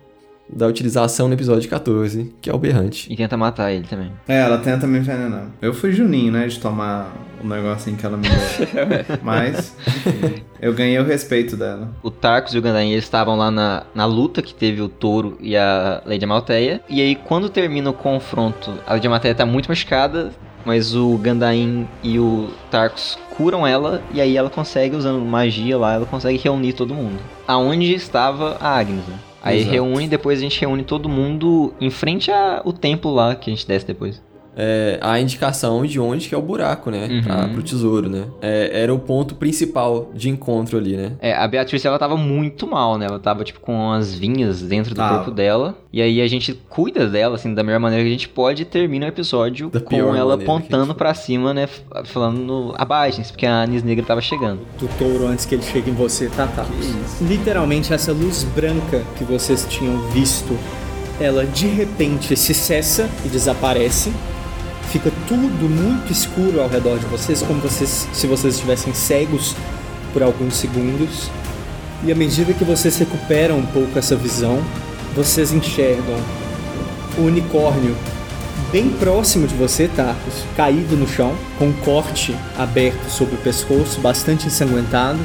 da utilização no episódio 14, que é o berrante. E tenta matar ele também. É, ela tenta me envenenar. Eu fui Juninho, né, de tomar o negocinho que ela me deu. Mas, enfim, eu ganhei o respeito dela. O Tarkus e o Gandain eles estavam lá na, na luta que teve o Touro e a Lady Amalteia. E aí, quando termina o confronto, a Lady Amalteia tá muito machucada, mas o Gandain e o Tarkus curam ela. E aí ela consegue, usando magia lá, ela consegue reunir todo mundo. Aonde estava a Agnes, né? Aí Exato. reúne, depois a gente reúne todo mundo em frente ao templo lá, que a gente desce depois. É, a indicação de onde que é o buraco, né? Uhum. Pra, pro tesouro, né? É, era o ponto principal de encontro ali, né? É, a Beatriz, ela tava muito mal, né? Ela tava, tipo, com as vinhas dentro do Tava. corpo dela. E aí a gente cuida dela, assim, da melhor maneira que a gente pode e termina o episódio Da com ela apontando pra cima, né? Falando, abaixem-se, porque a Anis Negra tava chegando. do touro antes que ele chegue em você, tá, tá. Literalmente, essa luz branca que vocês tinham visto, ela de repente se cessa e desaparece. Tudo muito escuro ao redor de vocês, como vocês, se vocês estivessem cegos por alguns segundos. E à medida que vocês recuperam um pouco essa visão, vocês enxergam o unicórnio bem próximo de você, Tarkus, caído no chão, com um corte aberto sobre o pescoço, bastante ensanguentado.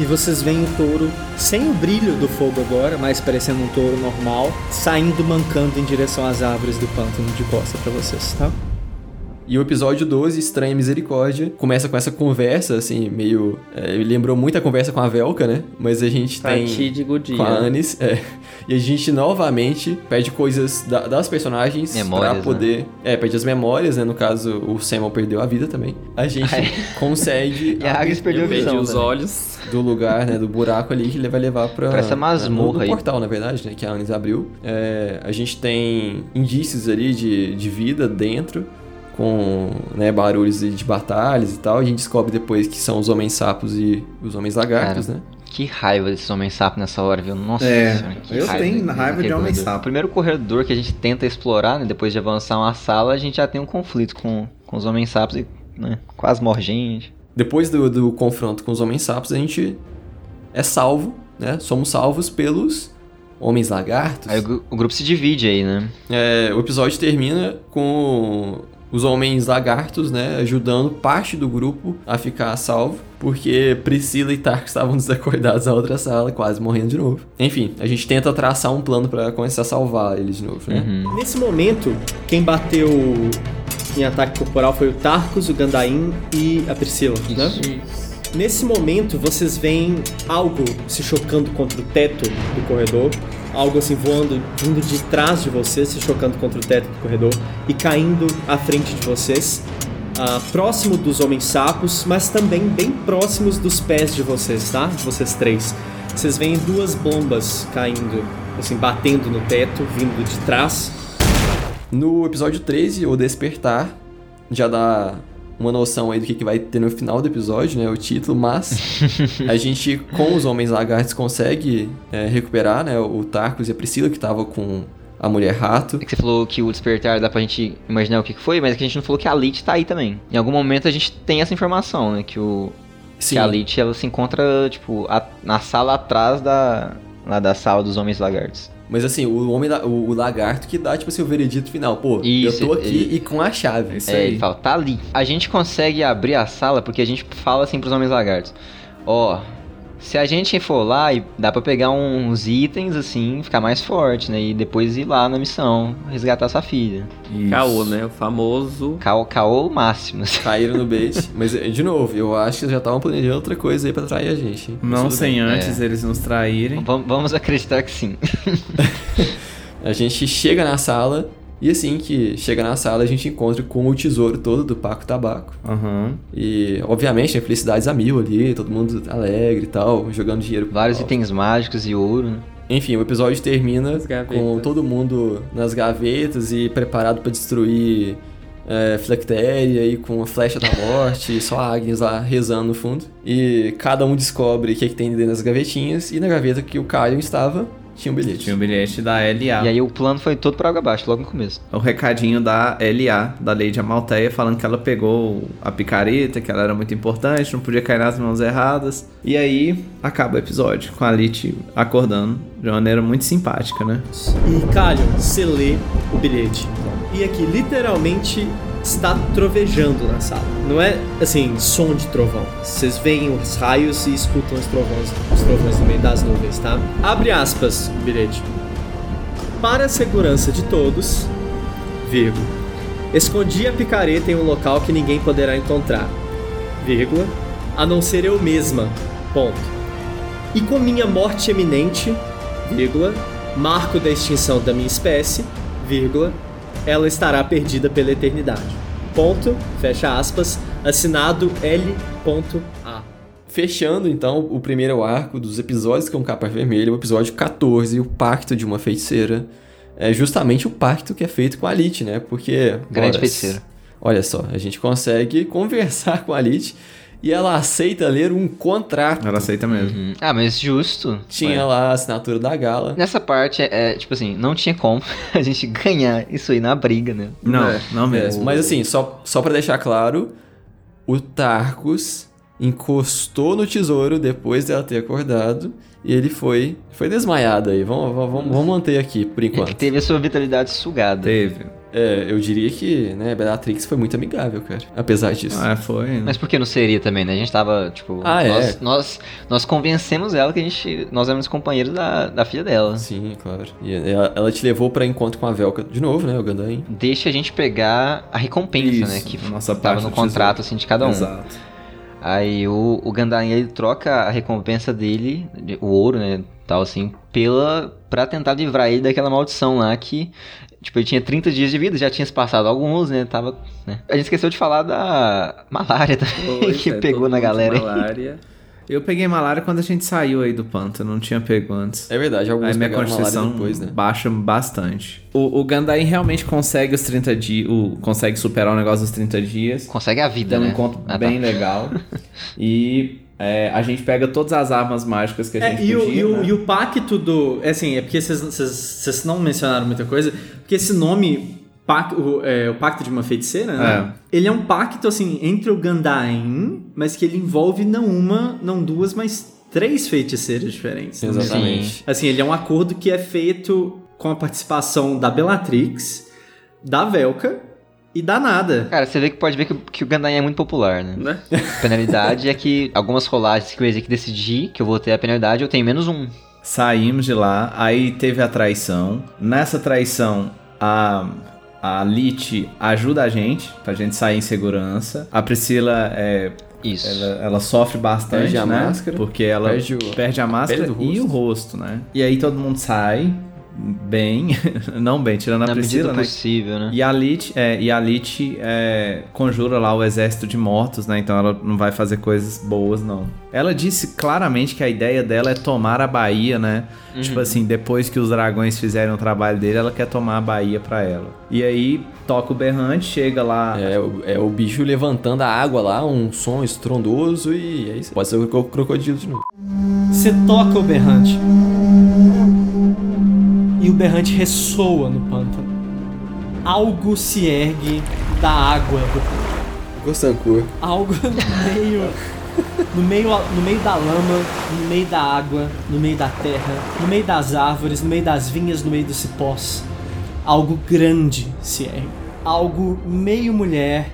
E vocês veem o touro sem o brilho do fogo agora, mas parecendo um touro normal, saindo mancando em direção às árvores do pântano de costa pra vocês, tá? E o episódio 12, Estranha Misericórdia, começa com essa conversa, assim, meio. É, me lembrou muito a conversa com a Velka, né? Mas a gente tem. Fatídico dia. Com a Anis, é. E a gente novamente pede coisas da- das personagens Memórias, pra poder. É, pede as memórias, né? No caso, o Samuel perdeu a vida também. A gente consegue. E a Agnes perdeu Eu a visão. os olhos. do lugar, né, do buraco ali que ele vai levar pra... Pra essa masmorra aí. portal, na verdade, né, que a Anis abriu. É, a gente tem indícios ali de, de vida dentro, com né, barulhos de, de batalhas e tal. A gente descobre depois que são os homens sapos e os homens lagartos, Cara, né? Que raiva desses homens sapo nessa hora, viu? Nossa É, senhora, que eu tenho daquele raiva de homem corredor. sapo. O primeiro corredor que a gente tenta explorar, né? Depois de avançar uma sala, a gente já tem um conflito com, com os homens sapos e né, quase morre gente. Depois do, do confronto com os homens sapos, a gente é salvo, né? Somos salvos pelos homens lagartos. Aí o grupo se divide aí, né? É, o episódio termina com os homens lagartos, né, ajudando parte do grupo a ficar a salvo, porque Priscila e Tark estavam desacordados na outra sala, quase morrendo de novo. Enfim, a gente tenta traçar um plano pra começar a salvar eles de novo, né? Uhum. Nesse momento, quem bateu em ataque corporal foi o Tarkus, o Gandain e a Priscila, né? Nesse momento, vocês veem algo se chocando contra o teto do corredor. Algo assim voando, vindo de trás de você, se chocando contra o teto do corredor. e caindo à frente de vocês, ah, próximo dos homens sapos, mas também bem próximos dos pés de vocês, tá? Vocês três. Vocês veem duas bombas caindo, assim, batendo no teto, vindo de trás. No episódio 13, o Despertar, já dá uma noção aí do que, que vai ter no final do episódio, né? O título, mas a gente, com os Homens Lagartos, consegue é, recuperar, né? O Tarkus e a Priscila, que tava com a Mulher Rato. É que você falou que o despertar dá pra gente imaginar o que que foi, mas é que a gente não falou que a Lich tá aí também. Em algum momento a gente tem essa informação, né? Que, o, Sim, que a Lich ela se encontra, tipo, a- na sala atrás da, lá da sala dos Homens Lagartos. Mas assim, o homem o, o lagarto que dá, tipo assim, o veredito final. Pô, Isso, eu tô aqui ele- e com a chave. Isso É, aí. ele fala, tá ali. A gente consegue abrir a sala porque a gente fala assim pros homens lagartos. Ó, se a gente for lá e dá pra pegar uns itens assim, ficar mais forte, né? E depois ir lá na missão, resgatar sua filha. Isso. Caô, né? O famoso. Caô, caô máximo. assim. Caíram no bait. Mas, de novo, eu acho que já estavam planejando outra coisa aí pra trair a gente. hein? Não Tudo sem bem. antes eles nos traírem. Vam- Vamos acreditar que sim. A gente chega na sala e assim que chega na sala a gente encontra com o tesouro todo do Paco Tabaco. Aham. E, obviamente, tem felicidades a mil ali, todo mundo alegre e tal, jogando dinheiro. Vários itens mágicos e ouro, né? Enfim, o episódio termina com todo mundo nas gavetas e preparado pra destruir é, Flectéria e com a flecha da morte e só a Agnes lá rezando no fundo. E cada um descobre o que, é que tem dentro das gavetinhas e na gaveta que o Caio estava tinha um bilhete. Tinha o bilhete da LA. E aí o plano foi todo por água abaixo, logo no começo. O recadinho da LA, da Lady Amalteia, falando que ela pegou a picareta, que ela era muito importante, não podia cair nas mãos erradas. E aí acaba o episódio, com a Lit acordando de uma maneira muito simpática, né? E Calho, você lê o bilhete. E aqui, literalmente, está trovejando na sala. Não é, assim, som de trovão. Vocês veem os raios e escutam os trovões, os trovões no meio das nuvens, tá? Abre aspas bilhete. Para a segurança de todos, vírgula, escondi a picareta em um local que ninguém poderá encontrar, vírgula, a não ser eu mesma, ponto. E com minha morte eminente, vírgula, marco da extinção da minha espécie, vírgula, ela estará perdida pela eternidade. Ponto, fecha aspas, assinado L.A. Fechando então o primeiro arco dos episódios com capa vermelha, o episódio 14, o Pacto de uma Feiticeira. É justamente o pacto que é feito com a Lit, né? Porque. Grande feiticeira. Olha só, a gente consegue conversar com a Lit e ela aceita ler um contrato. Ela aceita mesmo. Hum, Ah, mas justo. Tinha lá a assinatura da Gala. Nessa parte, é, é, tipo assim, não tinha como a gente ganhar isso aí na briga, né? Não, É, não mesmo. É, mas assim, só, só pra deixar claro, o Tarkus encostou no tesouro depois dela ter acordado e ele foi foi desmaiado aí. Vamos, vamos, vamos manter aqui por É que enquanto. teve a sua vitalidade sugada. Teve. É, eu diria que, né, Bellatrix foi muito amigável, cara. Apesar disso. Ah, foi. né? Mas por que não seria também, né? A gente tava, tipo. Ah, é. nós, nós, nós convencemos ela que a gente. Nós éramos companheiros da, da filha dela. Sim, claro. E ela, ela te levou pra encontro com a Velka de novo, né, o Gandain. Deixa a gente pegar a recompensa, Isso, né? Que a nossa tava parte no contrato, tesouro. assim, de cada um. Exato. Aí o, o Gandain, ele troca a recompensa dele, de- o ouro, né, tal assim, pela pra tentar livrar ele daquela maldição lá que, tipo, ele tinha 30 dias de vida, já tinha se passado alguns, né, tava, né. A gente esqueceu de falar da malária também, Foi, que é, pegou na galera. aí. Malária. Eu peguei malária quando a gente saiu aí do pântano, não tinha pego antes. É verdade, alguns Aí minha pegaram malária constituição depois, né? baixa bastante. O, o Gandain realmente consegue os 30 dias, consegue superar o negócio dos 30 dias. Consegue a vida, Dando né. um encontro Ah, tá. bem legal. E é, a gente pega todas as armas mágicas que a É, gente e, podia, e, o, né? e o pacto do. É assim, é porque vocês- não mencionaram muita coisa, porque esse nome. pac- o, é, o Pacto de uma Feiticeira, né? Ele é um pacto, assim, entre o Gandain, mas que ele envolve não uma, não duas, mas três feiticeiras diferentes. né? Exatamente. Assim, ele é um acordo que é feito com a participação da Bellatrix, da Velka e da Nada. Cara, você vê que pode ver que, o- que o Gandain é muito popular, né? Né? A penalidade é que algumas rolagens que eu ia que decidir que eu vou ter a penalidade, eu tenho menos um. Saímos de lá, aí teve a traição. Nessa traição, a, a Lit ajuda a gente, pra gente sair em segurança. A Priscila, é, Isso. ela, ela sofre bastante, Perde a né? máscara, Porque ela perde perde, o- a máscara pele do e o rosto. rosto, né? E aí todo mundo sai bem, não bem, tirando a Na Priscila, né? possível, né? E a Lit, é, e a Lit é, conjura lá o exército de mortos, né? Então ela não vai fazer coisas boas, não. Ela disse claramente que a ideia dela é tomar a Bahia, né? Tipo assim, depois que os dragões fizerem o trabalho dele, ela quer tomar a Bahia pra ela. E aí toca o berrante, chega lá. É, o- é o bicho levantando a água lá, um som estrondoso e é isso. Pode ser o cro- crocodilo de novo. Você toca o berrante. E o berrante ressoa no pântano. Algo se ergue da água do pântano. Gostancur. Algo no meio. No meio, no meio da lama, no meio da água, no meio da terra, no meio das árvores, no meio das vinhas, no meio dos cipós. Algo grande se ergue. Algo meio mulher,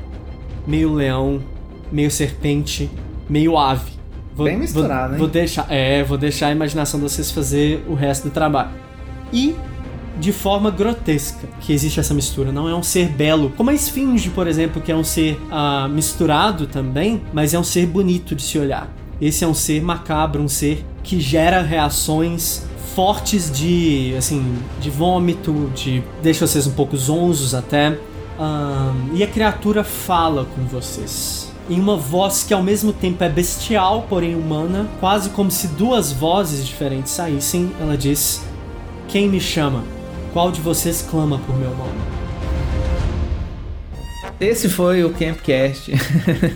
meio leão, meio serpente, meio ave. Vou, Bem misturado, vou, hein? Vou deixar, é, vou deixar a imaginação de vocês fazer o resto do trabalho. E de forma grotesca que existe essa mistura. Não é um ser belo, como a esfinge, por exemplo, que é um ser ah, misturado também, mas é um ser bonito de se olhar. Esse é um ser macabro, um ser que gera reações fortes de, assim, de vômito, de deixa vocês um pouco zonzos até. E a criatura fala com vocês. Em uma voz que ao mesmo tempo é bestial, porém humana, quase como se duas vozes diferentes saíssem, ela diz: Quem me chama? Qual de vocês clama por meu nome? Esse foi o Campcast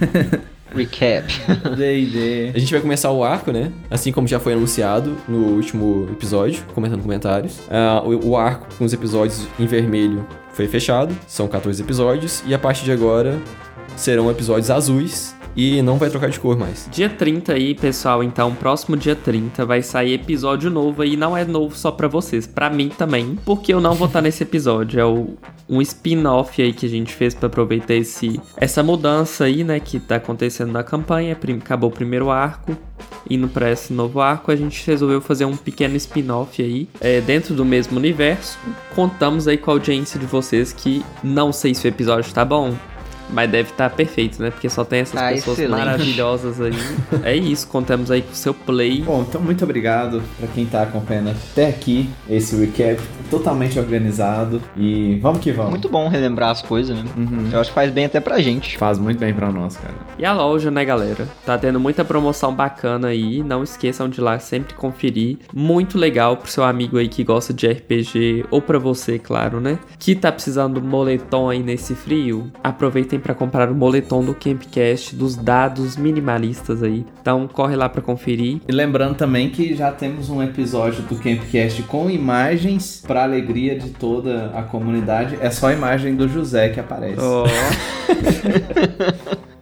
Recap. D&D. A gente vai começar o arco, né? Assim como já foi anunciado no último episódio, comentando comentários. Ah, o, o arco com os episódios em vermelho foi fechado, são 14 episódios, e a partir de agora serão episódios azuis e não vai trocar de cor mais. Dia 30 aí, pessoal, então, próximo dia 30 vai sair episódio novo aí, não é novo só pra vocês, pra mim também, porque eu não vou estar nesse episódio, é o, um spin-off aí que a gente fez pra aproveitar esse, essa mudança aí, né, que tá acontecendo na campanha, acabou o primeiro arco, indo pra esse novo arco, a gente resolveu fazer um pequeno spin-off aí, é, dentro do mesmo universo, contamos aí com a audiência de vocês que não sei se o episódio tá bom, mas deve estar perfeito, né? Porque só tem essas Tá pessoas excelente. maravilhosas aí. é isso, contamos aí com o seu play. Bom, então muito obrigado pra quem tá acompanhando até aqui esse recap totalmente organizado e vamos que vamos. Muito bom relembrar as coisas, né? Uhum. Eu acho que faz bem até pra gente. Faz muito bem pra nós, cara. E a loja, né, galera? Tá tendo muita promoção bacana aí. Não esqueçam de ir lá sempre conferir. Muito legal pro seu amigo aí que gosta de RPG, ou pra você, claro, né? Que tá precisando de um moletom aí nesse frio. Aproveitem pra comprar o moletom do Campcast, dos dados minimalistas aí. Então corre lá pra conferir. E lembrando também que já temos um episódio do Campcast com imagens pra alegria de toda a comunidade. É só a imagem do José que aparece. Ó.